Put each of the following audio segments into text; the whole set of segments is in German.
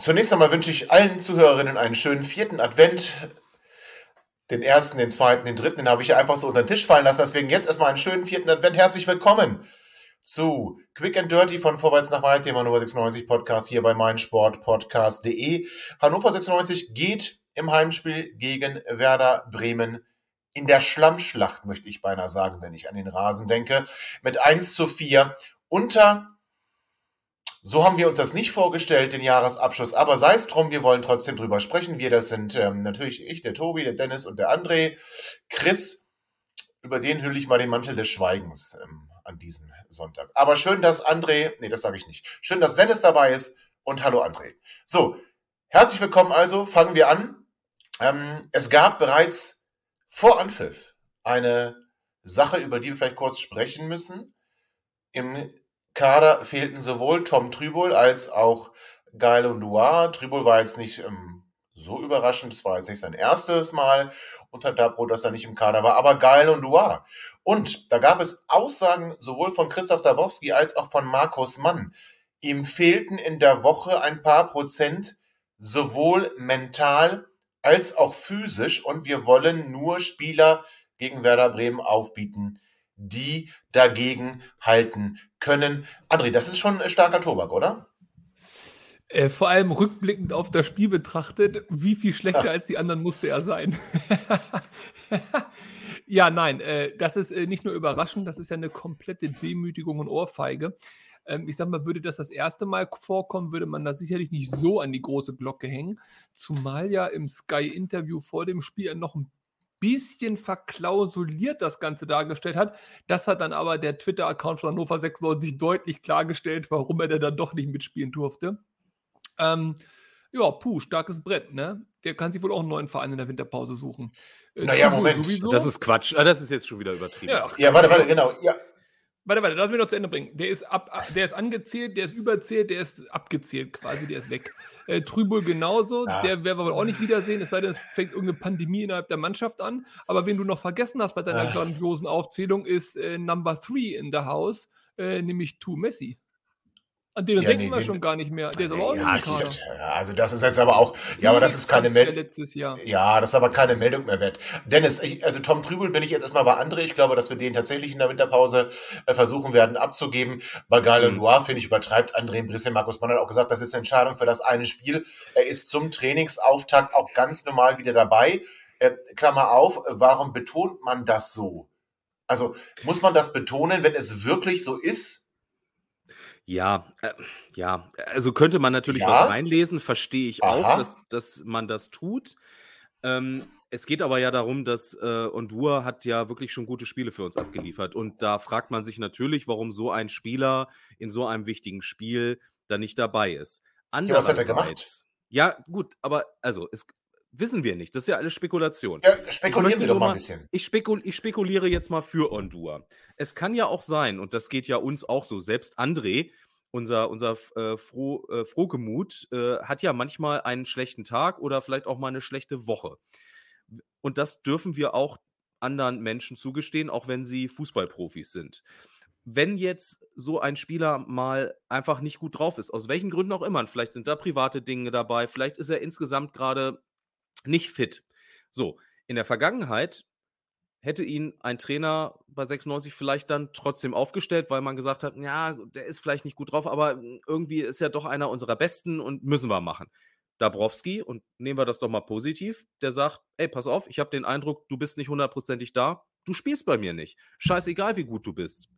Zunächst einmal wünsche ich allen Zuhörerinnen einen schönen vierten Advent. Den ersten, den zweiten, den dritten, den habe ich ja einfach so unter den Tisch fallen lassen. Deswegen jetzt erstmal einen schönen vierten Advent. Herzlich willkommen zu Quick and Dirty von Vorwärts nach Weit, dem Hannover 96 Podcast hier bei meinsportpodcast.de. Hannover 96 geht im Heimspiel gegen Werder Bremen in der Schlammschlacht, möchte ich beinahe sagen, wenn ich an den Rasen denke, mit 1 zu 4 unter so haben wir uns das nicht vorgestellt, den Jahresabschluss. Aber sei es drum, wir wollen trotzdem drüber sprechen. Wir, das sind ähm, natürlich ich, der Tobi, der Dennis und der André. Chris, über den hülle ich mal den Mantel des Schweigens ähm, an diesem Sonntag. Aber schön, dass André, nee, das sage ich nicht. Schön, dass Dennis dabei ist und hallo André. So, herzlich willkommen also, fangen wir an. Ähm, es gab bereits vor Anpfiff eine Sache, über die wir vielleicht kurz sprechen müssen. Im Kader fehlten sowohl Tom Trübel als auch Geil und Duar. Trübel war jetzt nicht ähm, so überraschend, es war jetzt nicht sein erstes Mal unter Dabro, dass er nicht im Kader war, aber Geil und Duar. Und da gab es Aussagen sowohl von Christoph Dabowski als auch von Markus Mann. Ihm fehlten in der Woche ein paar Prozent sowohl mental als auch physisch und wir wollen nur Spieler gegen Werder Bremen aufbieten, die dagegen halten können. André, das ist schon ein starker Tobak, oder? Äh, vor allem rückblickend auf das Spiel betrachtet, wie viel schlechter ja. als die anderen musste er sein. ja, nein, äh, das ist äh, nicht nur überraschend, das ist ja eine komplette Demütigung und Ohrfeige. Ähm, ich sag mal, würde das das erste Mal vorkommen, würde man da sicherlich nicht so an die große Glocke hängen. Zumal ja im Sky-Interview vor dem Spiel noch ein bisschen verklausuliert das Ganze dargestellt hat. Das hat dann aber der Twitter-Account von Hannover 96 deutlich klargestellt, warum er denn dann doch nicht mitspielen durfte. Ähm, ja, puh, starkes Brett, ne? Der kann sich wohl auch einen neuen Verein in der Winterpause suchen. Äh, naja, Moment. Sowieso. Das ist Quatsch. Ah, das ist jetzt schon wieder übertrieben. Ja, ja warte, warte, genau. Ja, Warte, warte, lass mich noch zu Ende bringen. Der ist, ab, der ist angezählt, der ist überzählt, der ist abgezählt quasi, der ist weg. Äh, Trübel genauso, ja. der werden wir wohl auch nicht wiedersehen, es sei denn, es fängt irgendeine Pandemie innerhalb der Mannschaft an. Aber wen du noch vergessen hast bei deiner ah. grandiosen Aufzählung, ist äh, Number Three in the House, äh, nämlich Tu Messi. An den ja, denken nee, wir den, schon gar nicht mehr. Der ist aber auch ja, nicht ja, Also das ist jetzt aber auch, ja, aber das ist keine Meldung. Ja, das ist aber keine Meldung mehr wert. Dennis, ich, also Tom Trübel bin ich jetzt erstmal bei André. Ich glaube, dass wir den tatsächlich in der Winterpause äh, versuchen werden abzugeben. Bei Gale mhm. Loire, finde ich, übertreibt André ein bisschen. Markus Mann hat auch gesagt, das ist eine Entscheidung für das eine Spiel. Er ist zum Trainingsauftakt auch ganz normal wieder dabei. Äh, Klammer auf, warum betont man das so? Also muss man das betonen, wenn es wirklich so ist? Ja, äh, ja, also könnte man natürlich was reinlesen, verstehe ich auch, dass dass man das tut. Ähm, es geht aber ja darum, dass, äh, Ondur hat ja wirklich schon gute Spiele für uns abgeliefert und da fragt man sich natürlich, warum so ein Spieler in so einem wichtigen Spiel da nicht dabei ist. Ja, was hat er gemacht? ja gut, aber also es wissen wir nicht, das ist ja alles Spekulation. Ja, spekulieren wir doch mal ein bisschen. Ich, spekul ich spekuliere jetzt mal für Ondur. Es kann ja auch sein, und das geht ja uns auch so, selbst André unser, unser äh, Froh, äh, Frohgemut äh, hat ja manchmal einen schlechten Tag oder vielleicht auch mal eine schlechte Woche. Und das dürfen wir auch anderen Menschen zugestehen, auch wenn sie Fußballprofis sind. Wenn jetzt so ein Spieler mal einfach nicht gut drauf ist, aus welchen Gründen auch immer, vielleicht sind da private Dinge dabei, vielleicht ist er insgesamt gerade nicht fit. So, in der Vergangenheit hätte ihn ein Trainer bei 96 vielleicht dann trotzdem aufgestellt, weil man gesagt hat, ja, der ist vielleicht nicht gut drauf, aber hm, irgendwie ist er doch einer unserer Besten und müssen wir machen. Dabrowski, und nehmen wir das doch mal positiv, der sagt, ey, pass auf, ich habe den Eindruck, du bist nicht hundertprozentig da, du spielst bei mir nicht. Scheißegal, wie gut du bist.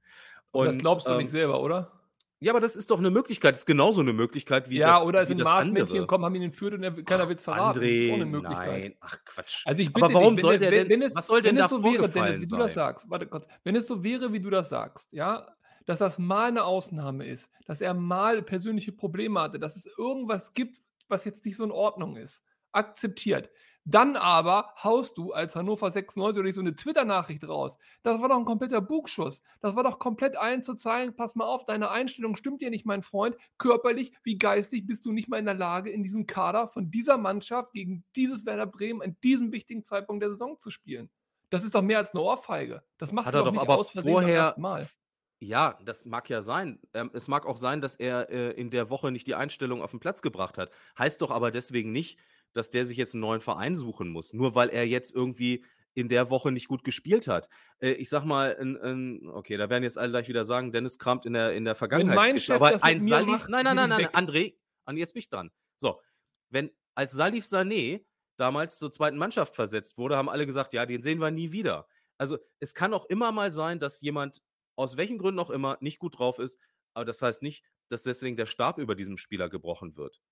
Und, das glaubst du ähm, nicht selber, oder? Ja, aber das ist doch eine Möglichkeit. Das ist genauso eine Möglichkeit wie ja, das oder es wie sind das Marsmännchen gekommen, haben ihn entführt und er, keiner will es verraten. das ist eine André, Möglichkeit. nein, ach Quatsch. Also ich bitte aber warum dich, soll der wenn, denn, wenn es, was soll denn wenn da es so wäre, Dennis, wie du das sein? sagst, warte kurz, wenn es so wäre, wie du das sagst, ja, dass das mal eine Ausnahme ist, dass er mal persönliche Probleme hatte, dass es irgendwas gibt, was jetzt nicht so in Ordnung ist, akzeptiert. Dann aber haust du als Hannover 96 oder nicht so eine Twitter-Nachricht raus. Das war doch ein kompletter Bugschuss. Das war doch komplett allen zu zeigen, pass mal auf, deine Einstellung stimmt dir nicht, mein Freund. Körperlich wie geistig bist du nicht mal in der Lage, in diesem Kader von dieser Mannschaft gegen dieses Werder Bremen an diesem wichtigen Zeitpunkt der Saison zu spielen. Das ist doch mehr als eine Ohrfeige. Das du er doch doch nicht aber aus Versehen vorher. Mal. Ja, das mag ja sein. Ähm, es mag auch sein, dass er äh, in der Woche nicht die Einstellung auf den Platz gebracht hat. Heißt doch aber deswegen nicht, dass der sich jetzt einen neuen Verein suchen muss. Nur weil er jetzt irgendwie in der Woche nicht gut gespielt hat. Äh, ich sag mal, ein, ein, okay, da werden jetzt alle gleich wieder sagen, Dennis kramt in der, in der Vergangenheit. Chef Aber das mit ein mir Salif, macht, nein, nein, nein, nein. André, an jetzt bin ich dran. So, wenn als Salif Sané damals zur zweiten Mannschaft versetzt wurde, haben alle gesagt, ja, den sehen wir nie wieder. Also es kann auch immer mal sein, dass jemand aus welchen Gründen auch immer nicht gut drauf ist, aber das heißt nicht, dass deswegen der Stab über diesem Spieler gebrochen wird.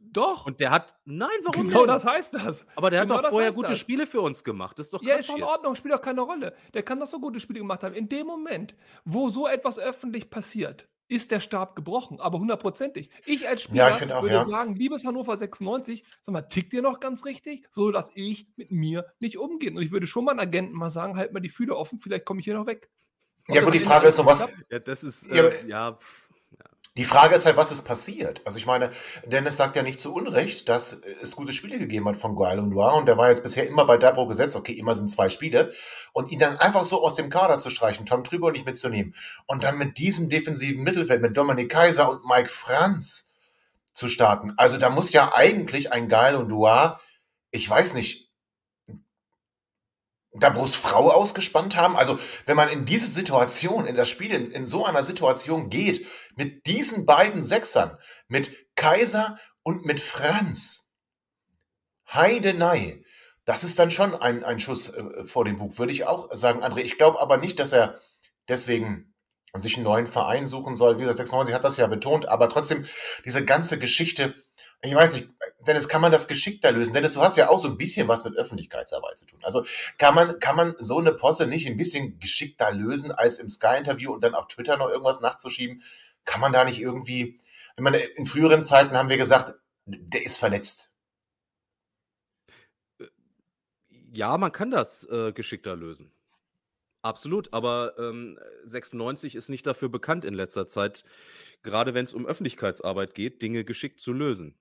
Doch. Und der hat, nein, warum genau denn? das heißt das. aber der genau hat doch vorher gute das. Spiele für uns gemacht. Das ist doch Ja, Quatsch ist doch in jetzt. Ordnung, spielt doch keine Rolle. Der kann doch so gute Spiele gemacht haben. In dem Moment, wo so etwas öffentlich passiert, ist der Stab gebrochen, aber hundertprozentig. Ich als Spieler Ja, ich finde auch, würde ja. sagen, liebes Hannover 96, sag mal, tickt ihr noch ganz richtig, so dass ich mit mir nicht umgehe. Und ich würde schon mal einen Agenten mal sagen, halt mal die Fühler offen, vielleicht komme ich hier noch weg. Ob Ja, das gut, die Ende Frage alles ist noch, was? Ja, das ist, Ja, äh, ja, pff, Die Frage ist halt, was ist passiert? Also ich meine, Dennis sagt ja nicht zu Unrecht, dass es gute Spiele gegeben hat von Guile und Noir und der war jetzt bisher immer bei Dabro gesetzt, okay, immer sind zwei Spiele und ihn dann einfach so aus dem Kader zu streichen, Tom Trüber nicht mitzunehmen und dann mit diesem defensiven Mittelfeld, mit Dominik Kaiser und Mike Franz zu starten. Also da muss ja eigentlich ein Guile und Noir, ich weiß nicht, Dabros Frau ausgespannt haben. Also wenn man in diese Situation, in das Spiel, in, in so einer Situation geht, mit diesen beiden Sechsern, mit Kaiser und mit Franz, Heidenei, das ist dann schon ein, ein Schuss äh, vor dem Bug, würde ich auch sagen, André. Ich glaube aber nicht, dass er deswegen sich einen neuen Verein suchen soll. Wie gesagt, 96 hat das ja betont, aber trotzdem diese ganze Geschichte, ich weiß nicht, Dennis, kann man das geschickter lösen? Dennis, du hast ja auch so ein bisschen was mit Öffentlichkeitsarbeit zu tun. Also kann man, kann man so eine Posse nicht ein bisschen geschickter lösen, als im Sky-Interview und dann auf Twitter noch irgendwas nachzuschieben? Kann man da nicht irgendwie, ich meine, in früheren Zeiten haben wir gesagt, der ist verletzt. ja, man kann das äh, geschickter lösen. Absolut, aber ähm, 96 ist nicht dafür bekannt in letzter Zeit, gerade wenn es um Öffentlichkeitsarbeit geht, Dinge geschickt zu lösen.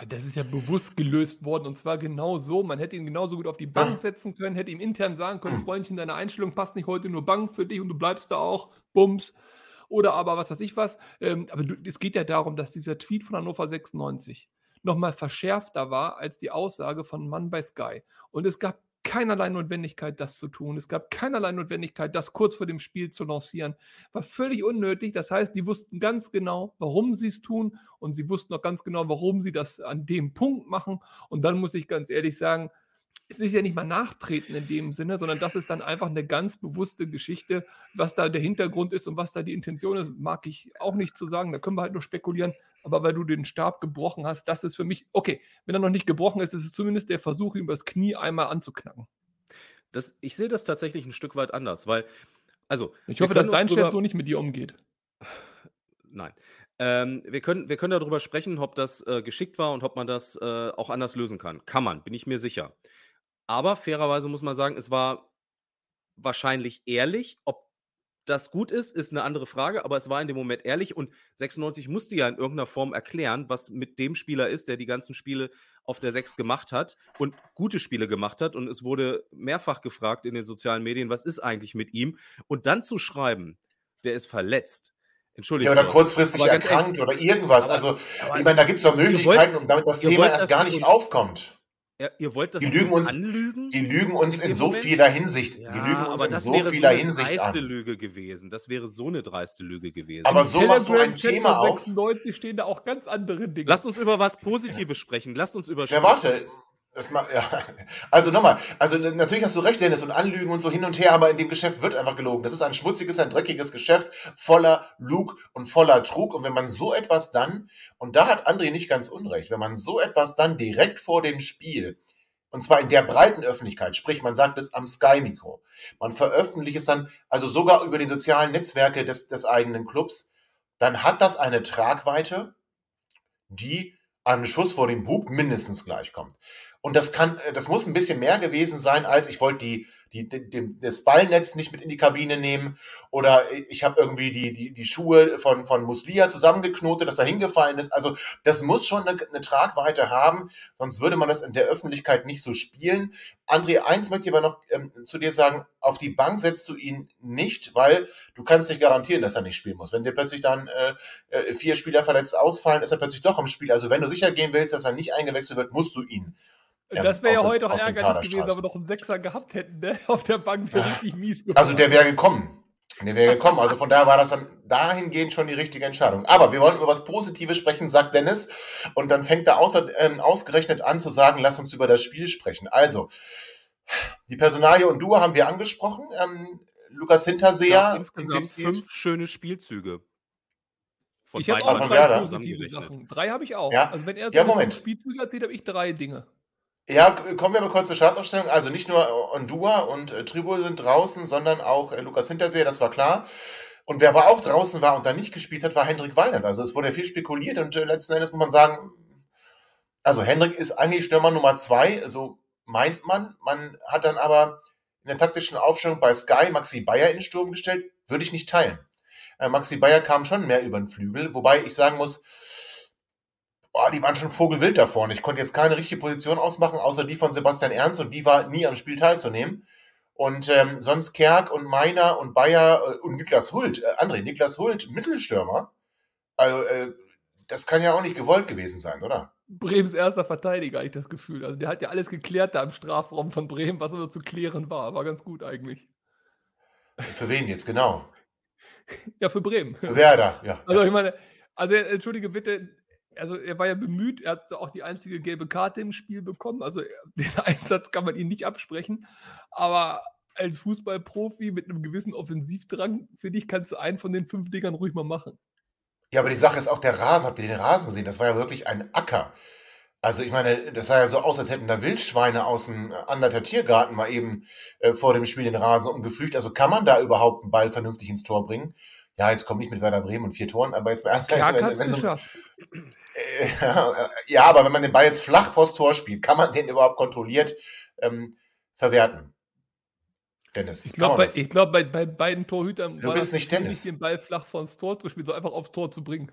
Ah, Das ist ja bewusst gelöst worden und zwar genau so. Man hätte ihn genauso gut auf die Bank Ah. setzen können, hätte ihm intern sagen können: Hm. Freundchen, deine Einstellung passt nicht heute nur Bank für dich und du bleibst da auch. Bums. Oder aber was weiß ich was. Ähm, aber es geht ja darum, dass dieser Tweet von Hannover 96 nochmal verschärfter war als die Aussage von Mann bei Sky. Und es gab keinerlei Notwendigkeit, das zu tun. Es gab keinerlei Notwendigkeit, das kurz vor dem Spiel zu lancieren. War völlig unnötig. Das heißt, die wussten ganz genau, warum sie es tun und sie wussten auch ganz genau, warum sie das an dem Punkt machen. Und dann muss ich ganz ehrlich sagen, es ist ja nicht mal nachtreten in dem Sinne, sondern das ist dann einfach eine ganz bewusste Geschichte. Was da der Hintergrund ist und was da die Intention ist, mag ich auch nicht zu sagen. Da können wir halt nur spekulieren. Aber weil du den Stab gebrochen hast, das ist für mich, okay, wenn er noch nicht gebrochen ist, ist es zumindest der Versuch, ihm das Knie einmal anzuknacken. Das, ich sehe das tatsächlich ein Stück weit anders, weil, also, Ich hoffe, dass dein Chef so nicht mit dir umgeht. Nein. Ähm, wir, können, wir können darüber sprechen, ob das äh, geschickt war und ob man das äh, auch anders lösen kann. Kann man, bin ich mir sicher. Aber fairerweise muss man sagen, es war wahrscheinlich ehrlich. Ob das gut ist, ist eine andere Frage, aber es war in dem Moment ehrlich und 96 musste ja in irgendeiner Form erklären, was mit dem Spieler ist, der die ganzen Spiele auf der 6 gemacht hat und gute Spiele gemacht hat. Und es wurde mehrfach gefragt in den sozialen Medien, was ist eigentlich mit ihm? Und dann zu schreiben, der ist verletzt. Entschuldigung. Ja, oder kurzfristig erkrankt oder irgendwas. Also, aber ich meine, da gibt es doch Möglichkeiten, wollt- um damit das Thema wollt, erst gar nicht aufkommt. Ja, ihr wollt das Die lügen uns- anlügen? Die lügen uns In in so Moment? vieler Hinsicht. Ja, die lügen uns aber in das so wäre vieler so eine Hinsicht dreiste an. Lüge gewesen. Das wäre so eine dreiste Lüge gewesen. Aber so machst du ein Telegram-Chat Thema auf. 96 stehen da auch ganz andere Dinge. Lasst uns über was Positives sprechen. Lasst uns über Ja, warte. Das ma ja. Also nochmal, also natürlich hast du recht, Dennis, und Anlügen und so hin und her, aber in dem Geschäft wird einfach gelogen. Das ist ein schmutziges, ein dreckiges Geschäft voller Lug und voller Trug. Und wenn man so etwas dann, und da hat André nicht ganz unrecht, wenn man so etwas dann direkt vor dem Spiel, und zwar in der breiten Öffentlichkeit, sprich, man sagt es am Sky-Mikro, man veröffentlicht es dann, also sogar über die sozialen Netzwerke des, des eigenen Clubs, dann hat das eine Tragweite, die einem Schuss vor dem Bug mindestens gleichkommt. Und das kann, äh, das muss ein bisschen mehr gewesen sein, als ich wollte die, die, die, das Ballnetz nicht mit in die Kabine nehmen oder ich habe irgendwie die, die, die Schuhe von, von Muslia zusammengeknotet, dass er hingefallen ist. Also das muss schon eine, eine Tragweite haben, sonst würde man das in der Öffentlichkeit nicht so spielen. André, eins möchte ich aber noch ähm, zu dir sagen, auf die Bank setzt du ihn nicht, weil du kannst nicht garantieren, dass er nicht spielen muss. Wenn dir plötzlich dann äh, äh vier Spieler verletzt ausfallen, ist er plötzlich doch im Spiel. Also wenn du sicher gehen willst, dass er nicht eingewechselt wird, musst du ihn ja, das wäre ja heute auch ärgerlich gewesen, wenn wir noch einen Sechser gehabt hätten, ne? Auf der Bank wäre richtig mies geworden. Also der wäre gekommen. Der wäre gekommen. Also von daher war das dann dahingehend schon die richtige Entscheidung. Aber wir wollen über was Positives sprechen, sagt Dennis. Und dann fängt er außer, ähm, ausgerechnet an zu sagen, lass uns über das Spiel sprechen. Also, die Personalie und Duo haben wir angesprochen. Ähm, Lukas Hinterseher. Ja, insgesamt fünf schöne Spielzüge. Von ich habe auch drei positive Sachen. Drei habe ich auch. Ja. Also wenn er so ja, Moment. Spielzüge erzählt, habe ich drei Dinge. Ja, kommen wir mal kurz zur Startaufstellung. Also nicht nur Ondua und äh, Tribul sind draußen, sondern auch äh, Lukas Hinterseher, das war klar. Und wer aber auch draußen war und da nicht gespielt hat, war Hendrik Weinert. Also es wurde viel spekuliert und äh, letzten Endes muss man sagen, also Hendrik ist eigentlich Stürmer Nummer zwei, so meint man. Man hat dann aber in der taktischen Aufstellung bei Sky Maxi Bayer in Sturm gestellt, würde ich nicht teilen. Äh, Maxi Bayer kam schon mehr über den Flügel, wobei ich sagen muss, boah, die waren schon vogelwild da vorne. Ich konnte jetzt keine richtige Position ausmachen, außer die von Sebastian Ernst und die war nie am Spiel teilzunehmen. Und ähm, sonst Kerk und Meiner und Bayer äh, und Niklas Hult, äh, André, Niklas Hult, Mittelstürmer. Also, äh, das kann ja auch nicht gewollt gewesen sein, oder? Bremens erster Verteidiger, ich das Gefühl. Also der hat ja alles geklärt da im Strafraum von Bremen, was nur zu klären war. War ganz gut eigentlich. Für wen jetzt genau? ja, für Bremen. Für Werder, ja. Also ich meine, also entschuldige bitte, also er war ja bemüht, er hat auch die einzige gelbe Karte im Spiel bekommen. Also den Einsatz kann man ihm nicht absprechen. Aber als Fußballprofi mit einem gewissen Offensivdrang, finde ich, kannst du einen von den fünf Dingern ruhig mal machen. Ja, aber die Sache ist auch der Rasen. Habt ihr den Rasen gesehen? Das war ja wirklich ein Acker. Also ich meine, das sah ja so aus, als hätten da Wildschweine aus dem Anderter Tiergarten mal eben äh, vor dem Spiel den Rasen umgepflügt. Also kann man da überhaupt einen Ball vernünftig ins Tor bringen? Ja, jetzt kommt nicht mit Werder Bremen und vier Toren, aber jetzt mal ernst wenn, wenn so, äh, ja, aber wenn man den Ball jetzt flach vors Tor spielt, kann man den überhaupt kontrolliert ähm, verwerten? Dennis. Ich glaube, bei, glaub, bei, bei beiden Torhütern du war bist nicht Dennis. den Ball flach vors Tor zu spielen, sondern einfach aufs Tor zu bringen.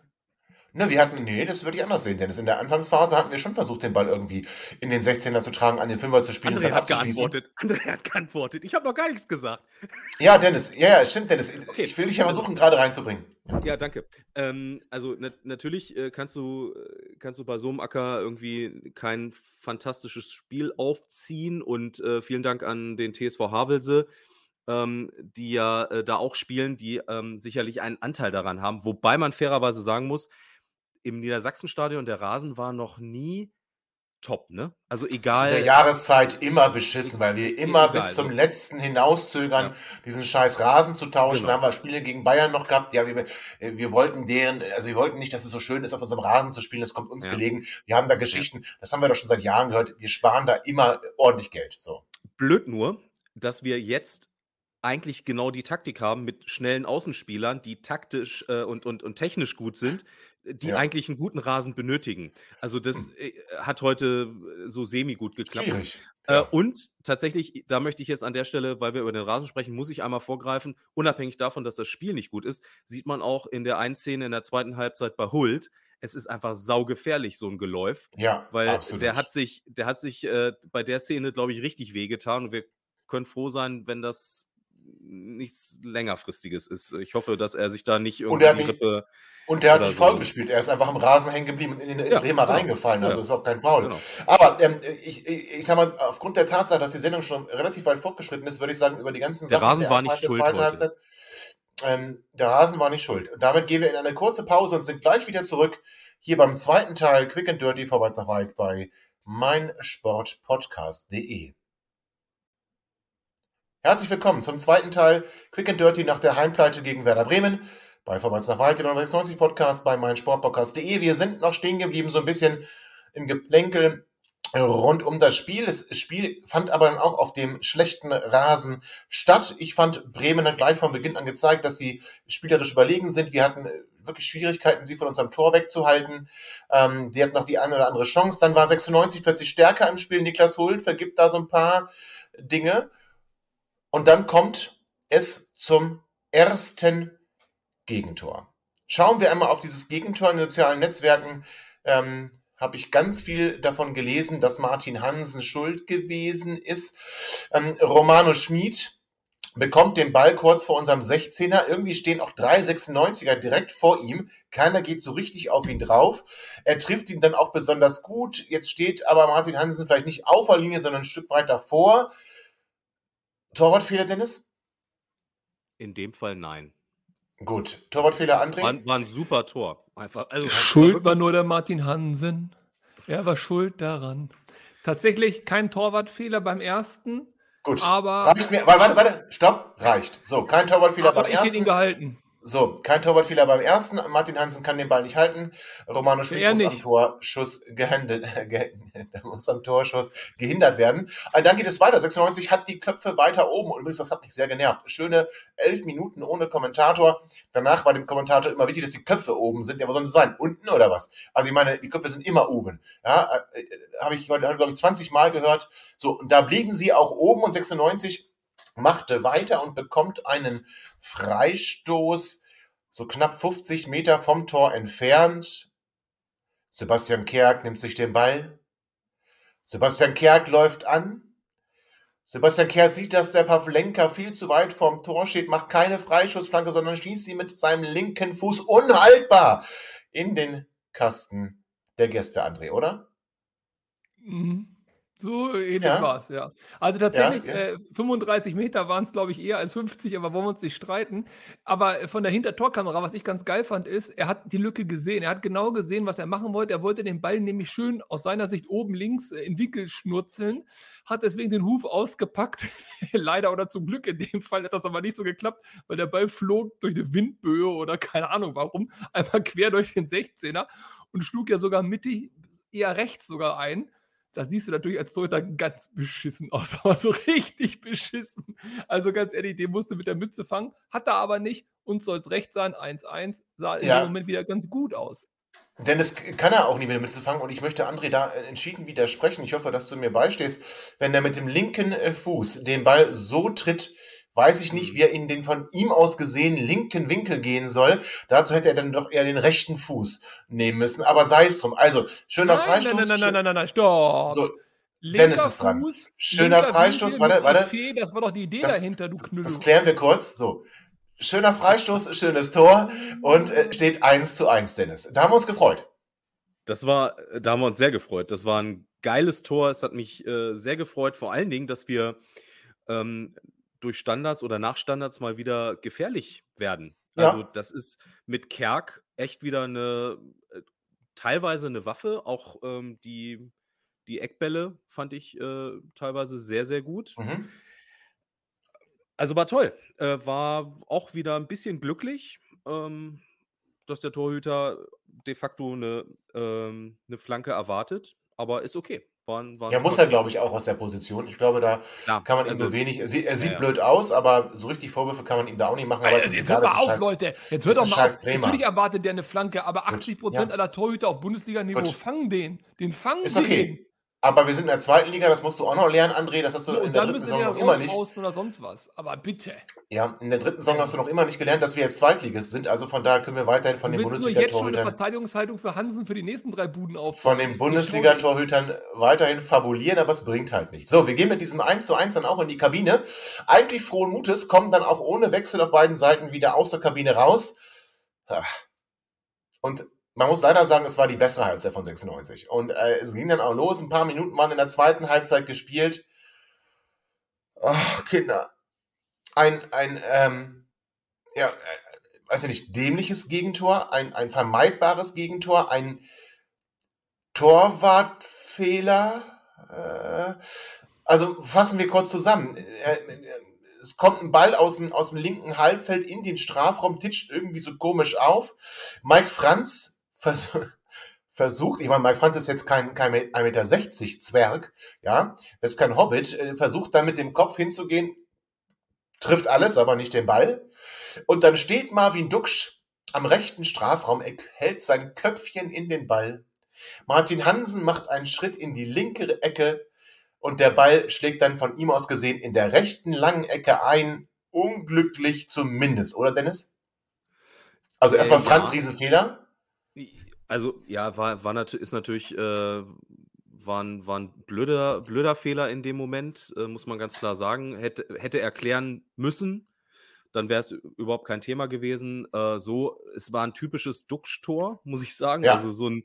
Ne, wir hatten, nee, das würde ich anders sehen, Dennis. In der Anfangsphase hatten wir schon versucht, den Ball irgendwie in den 16er zu tragen, an den Fünfer zu spielen. André hat geantwortet. André hat geantwortet. Ich habe noch gar nichts gesagt. Ja, Dennis, ja, ja, stimmt, Dennis. Okay. Ich will dich ja versuchen, gerade reinzubringen. Ja, danke. Ähm, also na natürlich äh, kannst du äh, kannst du bei so einem Acker irgendwie kein fantastisches Spiel aufziehen und äh, vielen Dank an den TSV Havelse, ähm, die ja äh, da auch spielen, die ähm, sicherlich einen Anteil daran haben. Wobei man fairerweise sagen muss, im Niedersachsenstadion, der Rasen war noch nie top, ne? Also egal. Zu der Jahreszeit immer beschissen, weil wir immer egal, bis zum letzten hinauszögern, ja. diesen scheiß Rasen zu tauschen. Genau. Da haben wir Spiele gegen Bayern noch gehabt. Ja, wir, äh, wir wollten deren, also wir wollten nicht, dass es so schön ist, auf unserem Rasen zu spielen. Das kommt uns ja. gelegen. Wir haben da Geschichten, das haben wir doch schon seit Jahren gehört. Wir sparen da immer ordentlich Geld. So. Blöd nur, dass wir jetzt eigentlich genau die Taktik haben mit schnellen Außenspielern, die taktisch äh, und, und, und technisch gut sind, die ja. eigentlich einen guten Rasen benötigen. Also das hm. äh, hat heute äh, so semi gut geklappt. Schwierig. Äh, ja. und tatsächlich, da möchte ich jetzt an der Stelle, weil wir über den Rasen sprechen, muss ich einmal vorgreifen, unabhängig davon, dass das Spiel nicht gut ist, sieht man auch in der einen Szene in der zweiten Halbzeit bei Hult, es ist einfach saugefährlich, so ein Geläuf. Ja, weil absolut. der hat sich, der hat sich äh, bei der Szene, glaube ich, richtig wehgetan und wir können froh sein, wenn das nichts längerfristiges ist. Ich hoffe, dass er sich da nicht irgendwie die Rippe und der hat nicht so. faul gespielt. Er ist einfach im Rasen hängen geblieben und in den ja, Bremer genau. reingefallen. Also ja. ist auch kein Foul. Genau. Aber ähm, ich, ich, ich sag mal, aufgrund der Tatsache, dass die Sendung schon relativ weit fortgeschritten ist, würde ich sagen, über die ganzen der Sachen. Rasen der war nicht schuld. Halbzeit, ähm, der Rasen war nicht schuld. Und damit gehen wir in eine kurze Pause und sind gleich wieder zurück hier beim zweiten Teil Quick and Dirty vorwärts nach weit bei meinsportpodcast.de. Herzlich willkommen zum zweiten Teil Quick and Dirty nach der Heimpleite gegen Werder Bremen bei Vorwärts nach Weite, 96 Podcast bei meinsportpodcast.de. Wir sind noch stehen geblieben, so ein bisschen im Geplänkel rund um das Spiel. Das Spiel fand aber dann auch auf dem schlechten Rasen statt. Ich fand, Bremen hat gleich von Beginn an gezeigt, dass sie spielerisch überlegen sind. Wir hatten wirklich Schwierigkeiten, sie von unserem Tor wegzuhalten. Ähm, die hatten noch die eine oder andere Chance. Dann war 96 plötzlich stärker im Spiel. Niklas Hult vergibt da so ein paar Dinge. Und dann kommt es zum ersten Gegentor. Schauen wir einmal auf dieses Gegentor in den sozialen Netzwerken. Ähm, habe ich ganz viel davon gelesen, dass Martin Hansen schuld gewesen ist. Ähm, Romano Schmid bekommt den Ball kurz vor unserem 16er. Irgendwie stehen auch drei 96er direkt vor ihm. Keiner geht so richtig auf ihn drauf. Er trifft ihn dann auch besonders gut. Jetzt steht aber Martin Hansen vielleicht nicht auf der Linie, sondern ein Stück weiter vor. Torwartfehler, Dennis? In dem Fall nein. Gut. Torwartfehler, André? War, war ein super Tor. Einfach, also, schuld war nur der Martin Hansen. Er war schuld daran. Tatsächlich kein Torwartfehler beim ersten. Gut. Aber. Reicht mir. Warte, warte. Stopp. Reicht. So, kein Torwartfehler beim ich ersten. Ich hätte ihn gehalten. So, kein Torwartfehler beim ersten. Martin Hansen kann den Ball nicht halten. Romano Schmidt muss nicht. am Torschuss gehindert, muss am Torschuss gehindert werden. Und dann geht es weiter. 96 hat die Köpfe weiter oben. Und übrigens, das hat mich sehr genervt. Schöne elf Minuten ohne Kommentator. Danach war dem Kommentator immer wichtig, dass die Köpfe oben sind. Ja, was sollen sie sein? Unten oder was? Also ich meine, die Köpfe sind immer oben. Ja, äh, habe ich heute, glaube ich, 20 Mal gehört. So, und da blieben sie auch oben und 96 machte weiter und bekommt einen Freistoß so knapp 50 Meter vom Tor entfernt. Sebastian Kerk nimmt sich den Ball. Sebastian Kerk läuft an. Sebastian Kerk sieht, dass der Pavlenka viel zu weit vom Tor steht, macht keine Freischussflanke, sondern schießt ihn mit seinem linken Fuß unhaltbar in den Kasten der Gäste, André, oder? Mhm. So ähnlich Ja. war es, ja. Also tatsächlich, Ja, ja. äh, 35 Meter waren es, glaube ich, eher als 50, aber wollen wir uns nicht streiten. Aber äh, von der Hintertorkamera, was ich ganz geil fand, ist, er hat die Lücke gesehen. Er hat genau gesehen, was er machen wollte. Er wollte den Ball nämlich schön aus seiner Sicht oben links äh, in Winkel schnurzeln, hat deswegen den Huf ausgepackt. Leider oder zum Glück in dem Fall hat das aber nicht so geklappt, weil der Ball flog durch eine Windböe oder keine Ahnung warum, einmal quer durch den 16er und schlug ja sogar mittig, eher rechts sogar ein. Da siehst du natürlich als Torhüter ganz beschissen aus, aber so richtig beschissen. Also ganz ehrlich, den musste mit der Mütze fangen, hat er aber nicht. Uns soll es recht sein, 1-1, sah Ja. dem Moment wieder ganz gut aus. Denn das kann er auch nicht mit mitzufangen und ich möchte André da äh, entschieden widersprechen. Ich hoffe, dass du mir beistehst. Wenn er mit dem linken äh, Fuß den Ball so tritt, weiß ich nicht, wie er in den von ihm aus gesehen linken Winkel gehen soll. Dazu hätte er dann doch eher den rechten Fuß nehmen müssen. Aber sei es drum. Also, schöner Nein, Freistoß. nein, nein, nein, nein, nein, nein, stopp. So, Dennis ist dran. Fuß, Schöner Freistoß, warte, warte. Das war doch die Idee Das- dahinter, du Knüppel. das klären wir kurz. So. Schöner Freistoß, schönes Tor und äh, steht 1 zu 1, Dennis. Da haben wir uns gefreut. Das war, da haben wir uns sehr gefreut. Das war ein geiles Tor. Es hat mich äh, sehr gefreut, vor allen Dingen, dass wir ähm, durch Standards oder nach Standards mal wieder gefährlich werden. Ja. Also, das ist mit Kerk echt wieder eine, äh, teilweise eine Waffe. Auch ähm, die, die Eckbälle fand ich äh, teilweise sehr, sehr gut. Mhm. Also war toll. Äh, war auch wieder ein bisschen glücklich, ähm, dass der Torhüter de facto eine, ähm, eine Flanke erwartet. Aber ist okay. War, ein- war ein Ja, muss er, glaube ich, auch aus der Position. Ich glaube, da Ja, kann man ihm also, so wenig. Er sieht, er sieht ja. blöd aus, aber so richtig Vorwürfe kann man ihm da auch nicht machen. Aber es Also, ist jetzt egal, hört mal auf, scheiß. Leute. Jetzt hört doch mal auf. Bremer. Natürlich erwartet der eine Flanke, aber 80 Prozent ja. aller Torhüter auf Bundesliga-Niveau fangen den. Den fangen Ist den. okay. Aber wir sind in der zweiten Liga, das musst du auch noch lernen, André. Das hast du So, in der dritten Saison noch immer nicht. oder sonst was. Aber bitte. Ja, in der dritten Saison hast du noch immer nicht gelernt, dass wir jetzt Zweitligist sind. Also von daher können wir weiterhin von du den nur jetzt schon eine Bundesliga-Torhütern Verteidigungshaltung für Hansen für die nächsten drei Buden auf. von den Bundesliga-Torhütern weiterhin fabulieren, aber es bringt halt nichts. So, wir gehen mit diesem 1 zu 1 dann auch in die Kabine. Eigentlich frohen Mutes, kommen dann auch ohne Wechsel auf beiden Seiten wieder aus der Kabine raus. Ah. Und man muss leider sagen, es war die bessere Halbzeit von 96. Und äh, es ging dann auch los. Ein paar Minuten waren in der zweiten Halbzeit gespielt. Ach, Kinder. Ein, ein, ähm, ja, äh, weiß ich nicht, dämliches Gegentor, ein, ein vermeidbares Gegentor, ein Kopffehler. Äh, also fassen wir kurz zusammen. Äh, äh, es kommt ein Ball aus dem, aus dem linken Halbfeld in den Strafraum, titscht irgendwie so komisch auf. Mike Franz vers versucht, ich meine, Mike Franz ist jetzt kein, kein 1,60 Meter Zwerg, ja, ist kein Hobbit, äh, versucht dann mit dem Kopf hinzugehen, trifft alles, aber nicht den Ball. Und dann steht Marvin Duksch am rechten Strafraumeck, hält sein Köpfchen in den Ball. Martin Hansen macht einen Schritt in die linke Ecke, und der Ball schlägt dann von ihm aus gesehen in der rechten langen Ecke ein. Unglücklich zumindest, oder Dennis? Also erstmal äh, Franz ja. Riesenfehler. Also ja, war, war nat ist natürlich äh, war, ein, war ein blöder, blöder Fehler in dem Moment, äh, muss man ganz klar sagen. Hätte, hätte erklären müssen, dann wäre es überhaupt kein Thema gewesen. Äh, so, es war ein typisches Duxch-Tor, muss ich sagen. Ja. Also so ein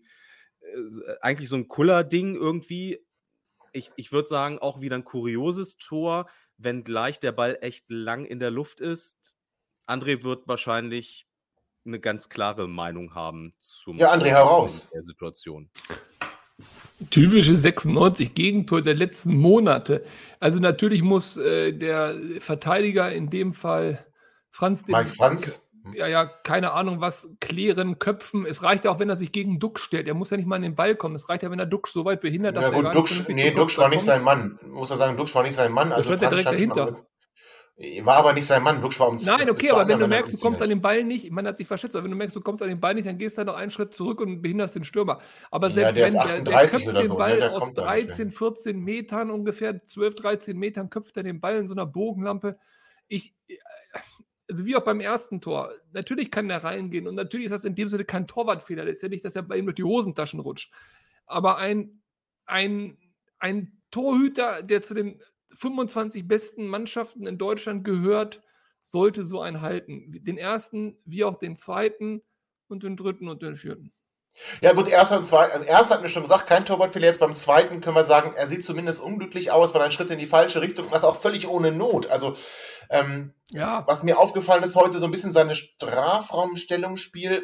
äh, eigentlich so ein Kuller-Ding irgendwie ich, ich würde sagen, auch wieder ein kurioses Tor, wenngleich der Ball echt lang in der Luft ist. André wird wahrscheinlich eine ganz klare Meinung haben zum ja, André, heraus. der Situation. Typische 96 Gegentor der letzten Monate. Also natürlich muss äh, der Verteidiger in dem Fall Franz Mike Franz ja, ja, keine Ahnung was, klären, köpfen. Es reicht ja auch, wenn er sich gegen Duck stellt. Er muss ja nicht mal an den Ball kommen. Es reicht ja, wenn er Duck so weit behindert, dass ja, gut, er gar nicht Nee, Duck war nicht sein Mann. Muss er sagen, Duck war nicht sein Mann. Also stand direkt dahinter. War aber nicht sein Mann, Duck war um Nein, okay, aber wenn du merkst, du kommst an den Ball nicht, man hat sich verschätzt, aber wenn du merkst, du kommst an den Ball nicht, dann gehst du halt noch einen Schritt zurück und behinderst den Stürmer. Aber selbst ja, der wenn der, der köpft den so, ne? Ball ne? aus 13, 14 Metern ungefähr, 12, 13 Metern, köpft er den Ball in so einer Bogenlampe. Ich, also wie auch beim ersten Tor, natürlich kann der reingehen und natürlich ist das in dem Sinne kein Torwartfehler. Das ist ja nicht, dass er bei ihm durch die Hosentaschen rutscht. Aber ein, ein, ein Torhüter, der zu den 25 besten Mannschaften in Deutschland gehört, sollte so einen halten. Den ersten, wie auch den zweiten und den dritten und den vierten. Ja gut, erster und zweiter, erster hat mir schon gesagt, kein Torwartfehler. Jetzt beim zweiten können wir sagen, er sieht zumindest unglücklich aus, weil er einen Schritt in die falsche Richtung macht, auch völlig ohne Not. Also ähm, ja. was mir aufgefallen ist heute so ein bisschen seine Strafraumstellungsspiel.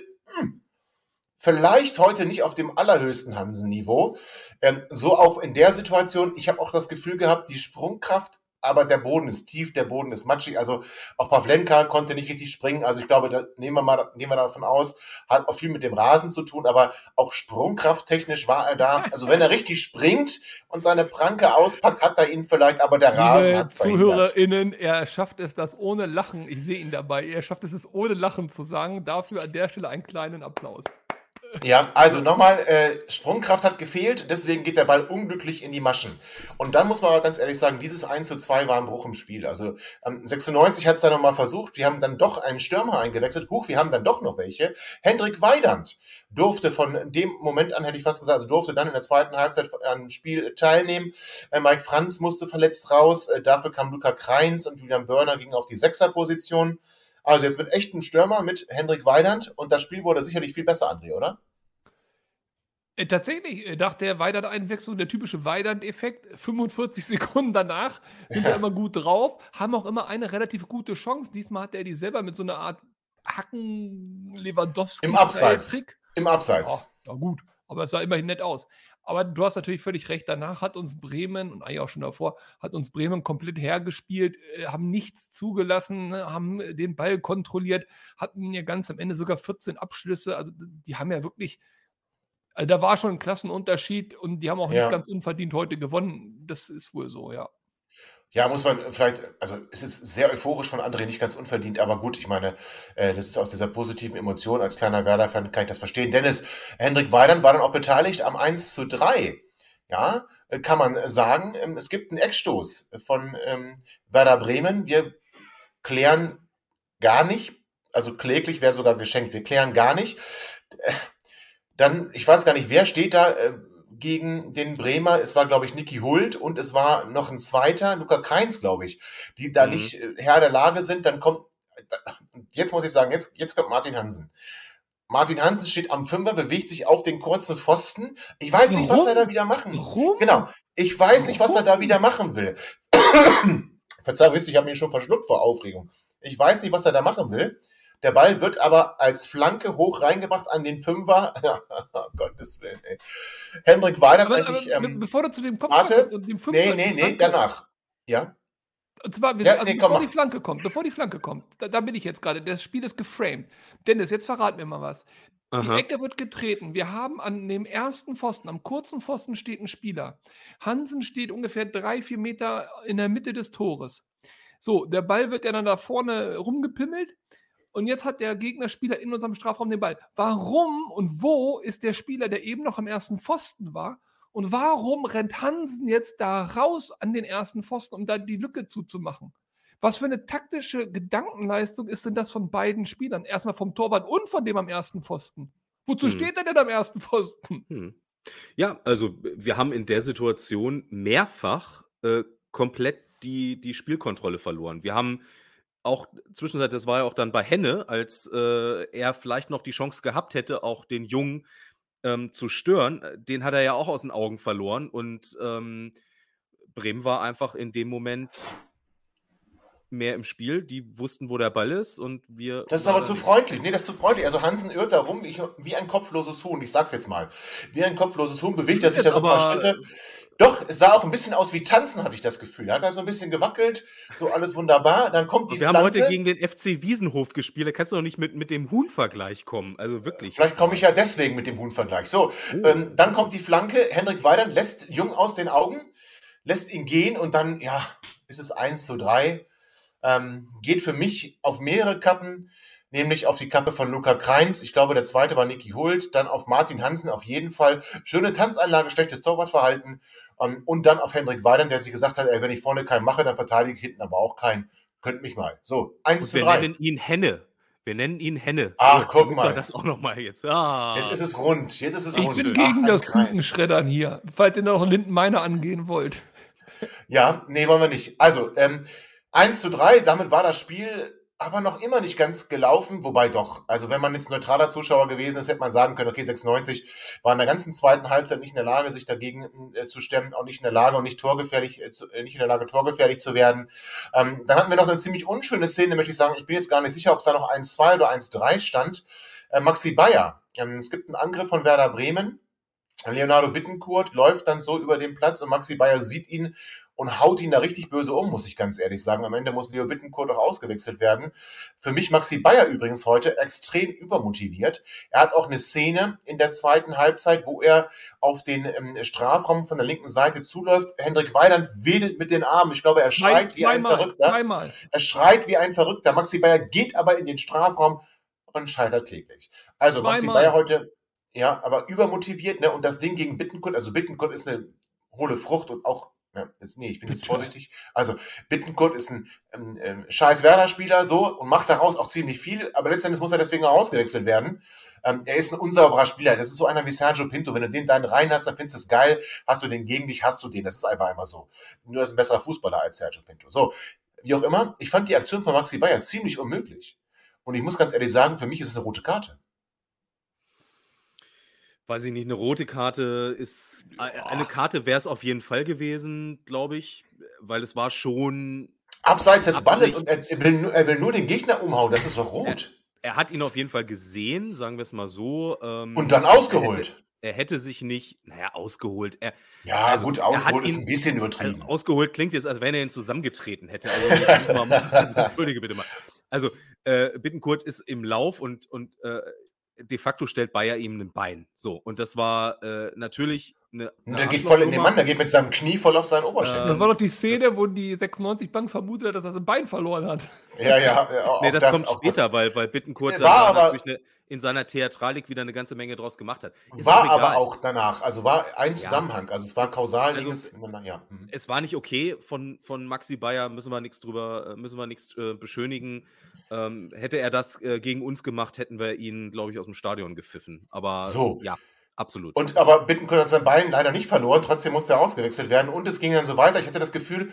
Vielleicht heute nicht auf dem allerhöchsten Hansen-Niveau. Ähm, so auch in der Situation. Ich habe auch das Gefühl gehabt, die Sprungkraft aber der Boden ist tief, der Boden ist matschig. Also auch Pavlenka konnte nicht richtig springen. Also ich glaube, da nehmen wir mal gehen wir davon aus, hat auch viel mit dem Rasen zu tun, aber auch sprungkrafttechnisch war er da. Also wenn er richtig springt und seine Pranke auspackt, hat er ihn vielleicht, aber der Rasen hat ZuhörerInnen, er schafft es das ohne Lachen. Ich sehe ihn dabei. Er schafft es, es ohne Lachen zu sagen. Dafür an der Stelle einen kleinen Applaus. Ja, also nochmal, äh, Sprungkraft hat gefehlt, deswegen geht der Ball unglücklich in die Maschen. Und dann muss man aber ganz ehrlich sagen, dieses 1 zu 2 war ein Bruch im Spiel. Also ähm, 96 hat es dann nochmal versucht, wir haben dann doch einen Stürmer eingewechselt. Huch, wir haben dann doch noch welche. Hendrik Weidand durfte von dem Moment an, hätte ich fast gesagt, also durfte dann in der zweiten Halbzeit am Spiel teilnehmen. Äh, Mike Franz musste verletzt raus, äh, dafür kam Luca Kreins und Julian Börner gingen auf die Sechserposition. Also jetzt mit echten Stürmer, mit Hendrik Weidand und das Spiel wurde sicherlich viel besser, André, oder? Äh, tatsächlich, äh, nach der Weidand-Einwechslung, der typische Weidand-Effekt, 45 Sekunden danach sind ja. wir immer gut drauf, haben auch immer eine relativ gute Chance. Diesmal hat er die selber mit so einer Art Hacken-Lewandowski. Im Abseits. Im Abseits. Ja, gut, aber es sah immerhin nett aus. Aber du hast natürlich völlig recht. Danach hat uns Bremen und eigentlich auch schon davor, hat uns Bremen komplett hergespielt, äh, haben nichts zugelassen, ne, haben den Ball kontrolliert, hatten ja ganz am Ende sogar 14 Abschlüsse. Also die haben ja wirklich, also da war schon ein Klassenunterschied und die haben auch ja. nicht ganz unverdient heute gewonnen. Das ist wohl so, ja. Ja, muss man vielleicht, also es ist sehr euphorisch von André, nicht ganz unverdient, aber gut, ich meine, äh, das ist aus dieser positiven Emotion. Als kleiner Werder-Fan kann ich das verstehen. Dennis, Hendrik Weidand war dann auch beteiligt am 1 zu 3. Ja, kann man sagen. Ähm, es gibt einen Eckstoß von ähm, Werder Bremen. Wir klären gar nicht, also kläglich wäre sogar geschenkt, wir klären gar nicht. Äh, dann, ich weiß gar nicht, wer steht da, äh, gegen den Bremer. Es war, glaube ich, Niki Hult und es war noch ein zweiter, Luca Kreins, glaube ich, die da mhm. nicht äh, Herr der Lage sind. Dann kommt, jetzt muss ich sagen, jetzt, jetzt kommt Martin Hansen. Martin Hansen steht am Fünfer, bewegt sich auf den kurzen Pfosten. Ich weiß Warum? nicht, was er da wieder machen will. Genau. Ich weiß Warum? nicht, was er da wieder machen will. Verzeihung, ich habe mich schon verschluckt vor Aufregung. Ich weiß nicht, was er da machen will. Der Ball wird aber als Flanke hoch reingebracht an den Fünfer. oh, Gottes Willen, ey. Hendrik Weidand Aber, eigentlich. aber Ähm, bevor du zu dem Kopf warte. kommst und dem Fünfer nee, nee, nee, Flanke- danach. Ja? Und zwar, wir, Ja, also nee, komm, bevor die. Flanke kommt, bevor die Flanke kommt, da, da bin ich jetzt gerade. Das Spiel ist geframed. Dennis, jetzt verrat mir mal was. Die Aha. Ecke wird getreten. Wir haben an dem ersten Pfosten, am kurzen Pfosten steht ein Spieler. Hansen steht ungefähr drei, vier Meter in der Mitte des Tores. So, der Ball wird ja dann da vorne rumgepimmelt. Und jetzt hat der Gegnerspieler in unserem Strafraum den Ball. Warum und wo ist der Spieler, der eben noch am ersten Pfosten war? Und warum rennt Hansen jetzt da raus an den ersten Pfosten, um da die Lücke zuzumachen? Was für eine taktische Gedankenleistung ist denn das von beiden Spielern? Erstmal vom Torwart und von dem am ersten Pfosten. Wozu Hm. steht er denn am ersten Pfosten? Hm. Ja, also wir haben in der Situation mehrfach äh, komplett die, die Spielkontrolle verloren. Wir haben auch zwischenzeitlich, das war ja auch dann bei Henne, als äh, er vielleicht noch die Chance gehabt hätte, auch den Jungen ähm, zu stören, äh, den hat er ja auch aus den Augen verloren und ähm, Bremen war einfach in dem Moment mehr im Spiel. Die wussten, wo der Ball ist und wir. Das ist aber zu freundlich. Nee, das ist zu freundlich. Also Hansen irrt da rum ich, wie ein kopfloses Huhn. Ich sag's jetzt mal. Wie ein kopfloses Huhn bewegt er sich da so ein paar Schritte. Doch, es sah auch ein bisschen aus wie Tanzen, hatte ich das Gefühl. Hat da so ein bisschen gewackelt, so alles wunderbar. Dann kommt die Wir haben Flanke. heute gegen den FC Wiesenhof gespielt. Da kannst du doch nicht mit, mit dem Huhn-Vergleich kommen. Also wirklich. Vielleicht komme ich ja deswegen mit dem Huhn-Vergleich. So, Oh. ähm, dann kommt die Flanke. Hendrik Weidern lässt Jung aus den Augen, lässt ihn gehen und dann, ja, ist es 1 zu 3. Ähm, geht für mich auf mehrere Kappen, nämlich auf die Kappe von Luca Kreins. Ich glaube, der zweite war Niki Hult. Dann auf Martin Hansen auf jeden Fall. Schöne Tanzanlage, schlechtes Torwartverhalten. Ähm, und dann auf Hendrik Weidern, der sich gesagt hat, ey, wenn ich vorne keinen mache, dann verteidige ich hinten aber auch keinen. Könnt mich mal. So, 1 Und zu wir 3. nennen ihn Henne. Wir nennen ihn Henne. Ach, So, guck wir mal. Das auch nochmal jetzt. Ah. Jetzt ist es rund. Jetzt ist es Ich rund. bin Ach, gegen ein das Kreis. Kuchenschreddern hier, falls ihr noch Lindenmeiner angehen wollt. Ja, nee, wollen wir nicht. Also, ähm, 1 zu 3, damit war das Spiel aber noch immer nicht ganz gelaufen, wobei doch. Also, wenn man jetzt neutraler Zuschauer gewesen ist, hätte man sagen können, okay, 96 war in der ganzen zweiten Halbzeit nicht in der Lage, sich dagegen äh, zu stemmen, auch nicht in der Lage und nicht torgefährlich, äh, zu, äh, nicht in der Lage, torgefährlich zu werden. Ähm, dann hatten wir noch eine ziemlich unschöne Szene, möchte ich sagen. Ich bin jetzt gar nicht sicher, ob es da noch 1-2 oder 1-3 stand. Äh, Maxi Bayer. Ähm, es gibt einen Angriff von Werder Bremen. Leonardo Bittencourt läuft dann so über den Platz und Maxi Bayer sieht ihn und haut ihn da richtig böse um, muss ich ganz ehrlich sagen. Am Ende muss Leo Bittencourt auch ausgewechselt werden. Für mich Maxi Bayer übrigens heute extrem übermotiviert. Er hat auch eine Szene in der zweiten Halbzeit, wo er auf den ähm, Strafraum von der linken Seite zuläuft. Hendrik Weidand wedelt mit den Armen. Ich glaube, er schreit wie ein zweimal, Verrückter. zweimal. Er schreit wie ein Verrückter. Maxi Bayer geht aber in den Strafraum und scheitert kläglich. Also Maxi Zweimal. Bayer heute, ja, aber übermotiviert, ne? Und das Ding gegen Bittenkurt, also Bittenkurt ist eine hohle Frucht und auch, ja, jetzt, nee, ich bin jetzt vorsichtig. Also Bittenkurt ist ein ähm, scheiß Werder-Spieler so und macht daraus auch ziemlich viel, aber letztendlich muss er deswegen auch ausgewechselt werden. Ähm, er ist ein unsauberer Spieler. Das ist so einer wie Sergio Pinto. Wenn du den dann rein hast, dann findest du es geil. Hast du den gegen dich, hast du den. Das ist einfach einmal so. Nur ist ein besserer Fußballer als Sergio Pinto. So, wie auch immer, ich fand die Aktion von Maxi Bayer ziemlich unmöglich. Und ich muss ganz ehrlich sagen, für mich ist es eine rote Karte. Weiß ich nicht, eine rote Karte ist. äh, Eine Karte wäre es auf jeden Fall gewesen, glaube ich, weil es war schon. Abseits des Balles und er, er, will, nur- er will nur den Gegner umhauen. Das ist doch rot. Er hat ihn auf jeden Fall gesehen, sagen wir es mal so. ähm, Und dann Er ausgeholt. er hätte sich nicht, naja, ausgeholt. Er, Ja, also, gut, er ausgeholt ist ihn- ein bisschen also, übertrieben. ausgeholt klingt jetzt, als wenn er ihn zusammengetreten hätte. Also, also entschuldige bitte mal. Also, äh, Bittenkurt ist im Lauf und, und äh, de facto stellt Bayer ihm ein Bein. So, und das war äh, natürlich eine. Und eine der geht voll in den. Mann, der geht mit seinem Knie voll auf seinen Oberschenkel. Das war doch die Szene, wo die 96 Bank vermutet hat, dass er sein Bein verloren hat. ja, ja, ja. Auch Nee, das, kommt auch später, weil, weil Bittenkurt War da aber- natürlich eine, in seiner Theatralik wieder eine ganze Menge draus gemacht hat. Ist war egal. aber auch danach. Also war ein Ja. Zusammenhang. Also es war kausal. Also- links ineinander, ja. mhm. es war nicht okay von, von Maxi Bayer, müssen wir nichts drüber, äh, müssen wir nichts äh, beschönigen. Ähm, hätte er das äh, gegen uns gemacht, hätten wir ihn, glaube ich, aus dem Stadion gepfiffen. Aber So. ja, absolut. Und aber Bittenkurt hat sein Bein leider nicht verloren, trotzdem musste er ausgewechselt werden und es ging dann so weiter. Ich hatte das Gefühl,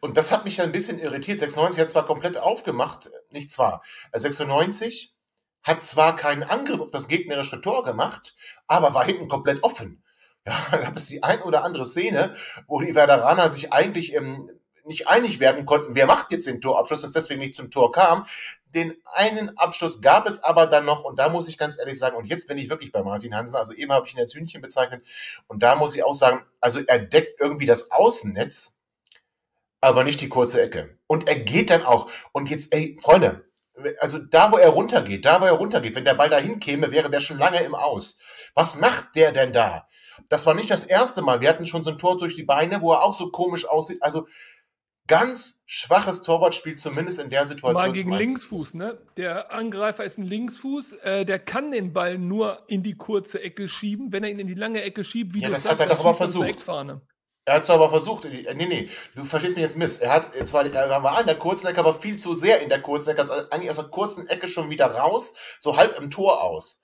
und das hat mich dann ein bisschen irritiert. 96 hat zwar komplett aufgemacht, nicht zwar. äh, 96 hat zwar keinen Angriff auf das gegnerische Tor gemacht, aber war hinten komplett offen. Ja, da gab es die ein oder andere Szene, wo die Werderaner sich eigentlich ähm, nicht einig werden konnten, wer macht jetzt den Torabschluss und es deswegen nicht zum Tor kam. den einen Abschluss gab es aber dann noch, und da muss ich ganz ehrlich sagen, und jetzt bin ich wirklich bei Martin Hansen, also eben habe ich ihn als Hühnchen bezeichnet, und da muss ich auch sagen, also er deckt irgendwie das Außennetz, aber nicht die kurze Ecke. Und er geht dann auch, und jetzt, ey, Freunde, also da, wo er runtergeht, da, wo er runtergeht, wenn der Ball dahin käme, wäre der schon lange im Aus. Was macht der denn da? Das war nicht das erste Mal. Wir hatten schon so ein Tor durch die Beine, wo er auch so komisch aussieht. Also ganz schwaches Torwartspiel, zumindest in der Situation. Mal gegen Linksfuß, ne? Der Angreifer ist ein Linksfuß, äh, der kann den Ball nur in die kurze Ecke schieben. Wenn er ihn in die lange Ecke schiebt, wie ja, das hat er doch aber versucht. Er hat es aber versucht. Nee, nee, du verstehst mich jetzt miss. Er hat zwar, er war an der kurzen Ecke, aber viel zu sehr in der kurzen Ecke. Also eigentlich aus der kurzen Ecke schon wieder raus, so halb im Tor aus.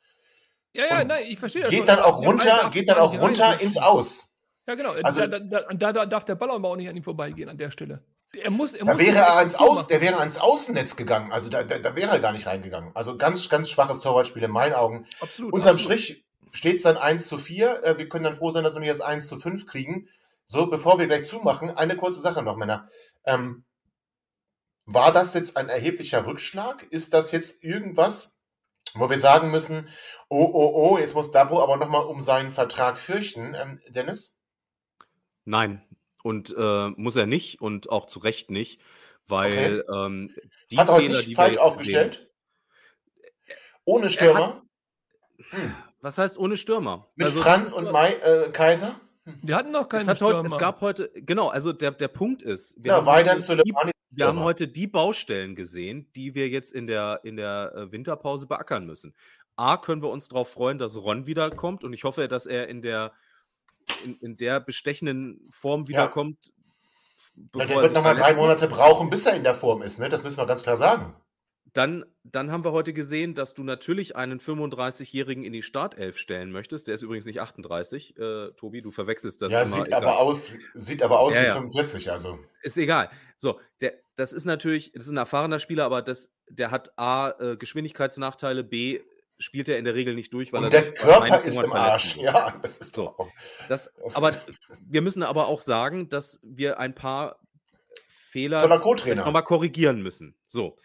Ja, ja, nein, ich verstehe das. Geht schon. dann auch runter, geht dann auch runter ins Aus. Ja, genau. Also, da, da, da, da, darf der Ball aber auch nicht an ihm vorbeigehen an der Stelle. Er muss, er da wäre er ans Aus, der wäre ans Außennetz gegangen. Also da, da, da wäre er gar nicht reingegangen. Also ganz, ganz schwaches Torwartspiel in meinen Augen. Absolut. Unterm absolut. Strich steht es dann 1 zu 4. Äh, wir können dann froh sein, dass wir nicht das 1 zu 5 kriegen. So, bevor wir gleich zumachen, eine kurze Sache noch, Männer. Ähm, war das jetzt ein erheblicher Rückschlag? Ist das jetzt irgendwas, wo wir sagen müssen, oh, oh, oh, jetzt muss Dabo aber nochmal um seinen Vertrag fürchten, ähm, Dennis? Nein, und äh, muss er nicht und auch zu Recht nicht, weil okay. ähm, die Hat er Fehler, nicht die falsch aufgestellt? Sehen, ohne Stürmer? Hat, hm. Was heißt ohne Stürmer? Mit also, Franz und Mai, äh, Kaiser? Wir hatten noch keinen es Stürmer. Heute, es gab heute, genau, also der, der Punkt ist, wir, ja, haben, heute die, wir haben heute die Baustellen gesehen, die wir jetzt in der, in der äh, Winterpause beackern müssen. A, können wir uns darauf freuen, dass Ron wiederkommt und ich hoffe, dass er in der, in, in der bestechenden Form wiederkommt. Ja. Der wird nochmal drei Monate brauchen, bis er in der Form ist, ne? Das müssen wir ganz klar sagen. Dann, dann haben wir heute gesehen, dass du natürlich einen 35-Jährigen in die Startelf stellen möchtest. Der ist übrigens nicht 38, äh, Tobi, du verwechselst das. Ja, immer, sieht, egal. aber aus, sieht aber aus ja, wie ja. 45, also. Ist egal. So, der, das ist natürlich, das ist ein erfahrener Spieler, aber das, der hat A, äh, Geschwindigkeitsnachteile, B, spielt er in der Regel nicht durch, weil Und er der Körper ist im Arsch. Ja, das ist so. Das, aber wir müssen aber auch sagen, dass wir ein paar Fehler nochmal korrigieren müssen. So.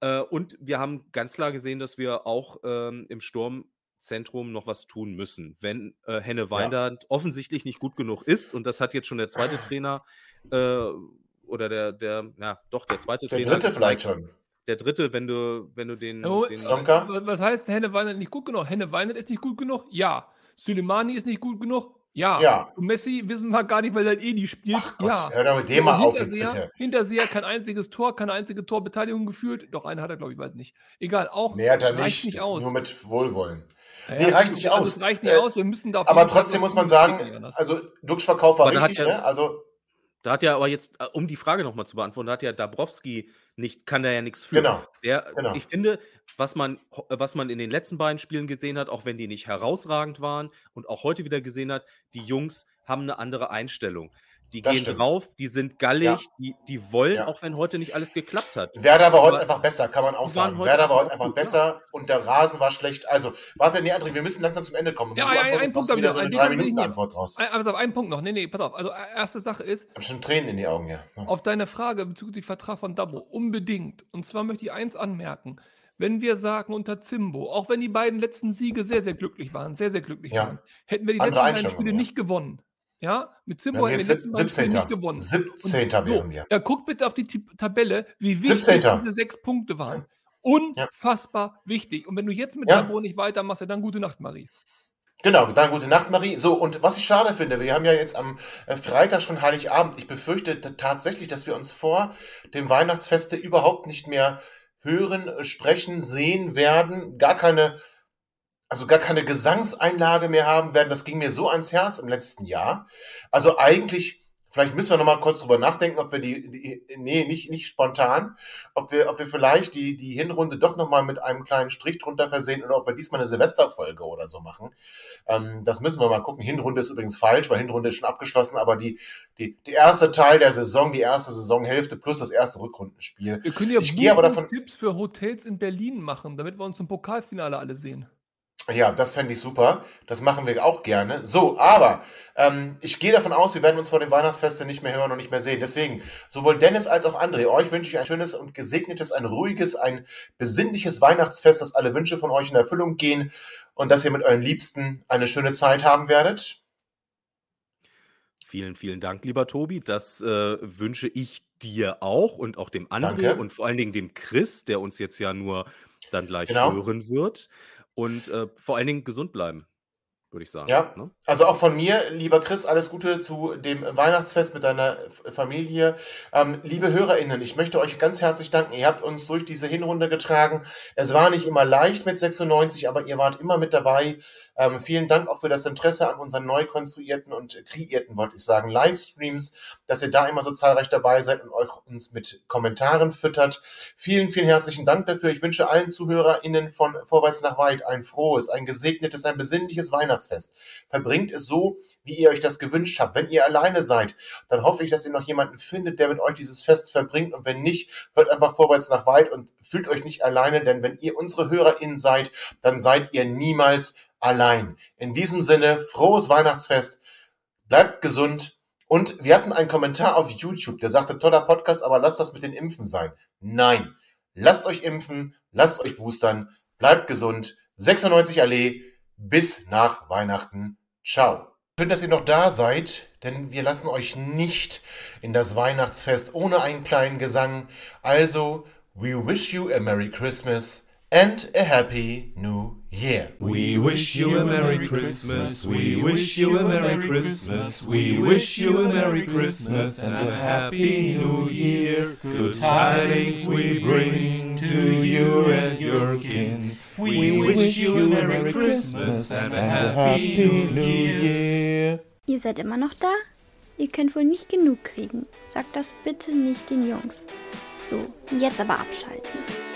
Äh, und wir haben ganz klar gesehen, dass wir auch ähm, im Sturmzentrum noch was tun müssen. Wenn äh, Henne Weindert ja. offensichtlich nicht gut genug ist, und das hat jetzt schon der zweite Trainer äh, oder der, der, ja, doch, der zweite der Trainer. Der dritte vielleicht schon. Der dritte, wenn du, wenn du den. Oh, den was heißt Henne Weindert nicht gut genug? Henne Weindert ist nicht gut genug? Ja. Suleimani ist nicht gut genug? Ja. ja. Und Messi wissen wir gar nicht, weil er eh nicht spielt. Ach Gott, ja. Hör doch mit dem mal auf jetzt bitte. Hinterseher kein einziges Tor, keine einzige Torbeteiligung geführt. Doch, eine hat er, glaube ich, weiß nicht. Egal, auch nee, hat er reicht nicht, nicht aus. Nur mit Wohlwollen. Ja, nee, reicht nicht also aus. Es reicht nicht äh, aus. Wir müssen da Aber trotzdem muss man sagen, also Duxch-Verkauf war richtig, ne? Also da hat ja aber jetzt, äh, um die Frage nochmal zu beantworten, da hat ja Dabrowski nicht, kann da ja nichts für. Genau. Der, genau. Ich finde, was man, was man in den letzten beiden Spielen gesehen hat, auch wenn die nicht herausragend waren und auch heute wieder gesehen hat, die Jungs haben eine andere Einstellung. Die das gehen stimmt. drauf, die sind gallig, ja. die, die wollen, ja. auch wenn heute nicht alles geklappt hat. Werder war heute einfach besser, kann man auch sagen. Werder war heute einfach gut, besser ja. und der Rasen war schlecht. Also, warte, nee, André, wir müssen langsam zum Ende kommen. Ja, ja, ein Punkt wieder so eine drei Minuten Antwort raus. Aber auf einen Punkt noch. Nee, nee, pass auf. Also, erste Sache ist. Ich habe schon Tränen in die Augen, ja. Auf deine Frage bezüglich Vertrag von Dabo. Unbedingt. Und zwar möchte ich eins anmerken wenn wir sagen unter Zimbo, auch wenn die beiden letzten Siege sehr, sehr glücklich waren, sehr, sehr glücklich ja. waren, hätten wir die Andere letzten beiden Spiele ja. nicht gewonnen. Ja, mit Zimbo hätten wir die letzten Spiele nicht gewonnen. 17. Und wären wir. Da guckt bitte auf die Tabelle, wie wichtig 17. diese sechs Punkte waren. Unfassbar ja. wichtig. Und wenn du jetzt mit ja. Zimbo nicht weitermachst, dann gute Nacht, Marie. Genau, dann gute Nacht, Marie. So, und was ich schade finde, wir haben ja jetzt am äh, Freitag schon Heiligabend. Ich befürchte tatsächlich, dass wir uns vor dem Weihnachtsfeste überhaupt nicht mehr hören, äh, sprechen, sehen werden. Gar keine also gar keine Gesangseinlage mehr haben werden. Das ging mir so ans Herz im letzten Jahr. Also eigentlich, vielleicht müssen wir nochmal kurz drüber nachdenken, ob wir die, die nee, nicht, nicht spontan, ob wir, ob wir vielleicht die, die Hinrunde doch nochmal mit einem kleinen Strich drunter versehen oder ob wir diesmal eine Silvesterfolge oder so machen. Ähm, das müssen wir mal gucken. Hinrunde ist übrigens falsch, weil Hinrunde ist schon abgeschlossen, aber die, die, die erste Teil der Saison, die erste Saisonhälfte plus das erste Rückrundenspiel. Wir können ja ich gehe aber davon Tipps für Hotels in Berlin machen, damit wir uns im Pokalfinale alle sehen. Ja, das fände ich super. Das machen wir auch gerne. So, aber ähm, ich gehe davon aus, wir werden uns vor dem Weihnachtsfeste nicht mehr hören und nicht mehr sehen. Deswegen, sowohl Dennis als auch André, euch wünsche ich ein schönes und gesegnetes, ein ruhiges, ein besinnliches Weihnachtsfest, dass alle Wünsche von euch in Erfüllung gehen und dass ihr mit euren Liebsten eine schöne Zeit haben werdet. Vielen, vielen Dank, lieber Tobi. Das äh, wünsche ich dir auch und auch dem André Danke. und vor allen Dingen dem Chris, der uns jetzt ja nur dann gleich Genau. hören wird. Und äh, vor allen Dingen gesund bleiben, würde ich sagen. Ja. Ne? Also auch von mir, lieber Chris, alles Gute zu dem Weihnachtsfest mit deiner Familie. Ähm, liebe HörerInnen, ich möchte euch ganz herzlich danken. Ihr habt uns durch diese Hinrunde getragen. Es war nicht immer leicht mit 96, aber ihr wart immer mit dabei. Ähm, vielen Dank auch für das Interesse an unseren neu konstruierten und kreierten, wollte ich sagen, Livestreams, dass ihr da immer so zahlreich dabei seid und euch uns mit Kommentaren füttert. Vielen, vielen herzlichen Dank dafür. Ich wünsche allen ZuhörerInnen von Vorwärts nach Weit ein frohes, ein gesegnetes, ein besinnliches Weihnachtsfest. Verbringt es so, wie ihr euch das gewünscht habt. Wenn ihr alleine seid, dann hoffe ich, dass ihr noch jemanden findet, der mit euch dieses Fest verbringt. Und wenn nicht, hört einfach vorwärts nach weit und fühlt euch nicht alleine, denn wenn ihr unsere HörerInnen seid, dann seid ihr niemals allein. In diesem Sinne, frohes Weihnachtsfest, bleibt gesund. Und wir hatten einen Kommentar auf YouTube, der sagte, toller Podcast, aber lasst das mit den Impfen sein. Nein, lasst euch impfen, lasst euch boostern, bleibt gesund. 96 Allee, bis nach Weihnachten. Ciao. Schön, dass ihr noch da seid, denn wir lassen euch nicht in das Weihnachtsfest ohne einen kleinen Gesang. Also, we wish you a Merry Christmas and a Happy New Year. We wish you a Merry Christmas. We wish you a Merry Christmas. We wish you a Merry Christmas and a Happy New Year. Good tidings we bring to you and your kin. We wish you a Merry Christmas and a Happy New Year. Ihr seid immer noch da? Ihr könnt wohl nicht genug kriegen. Sagt das bitte nicht den Jungs. So, jetzt aber abschalten.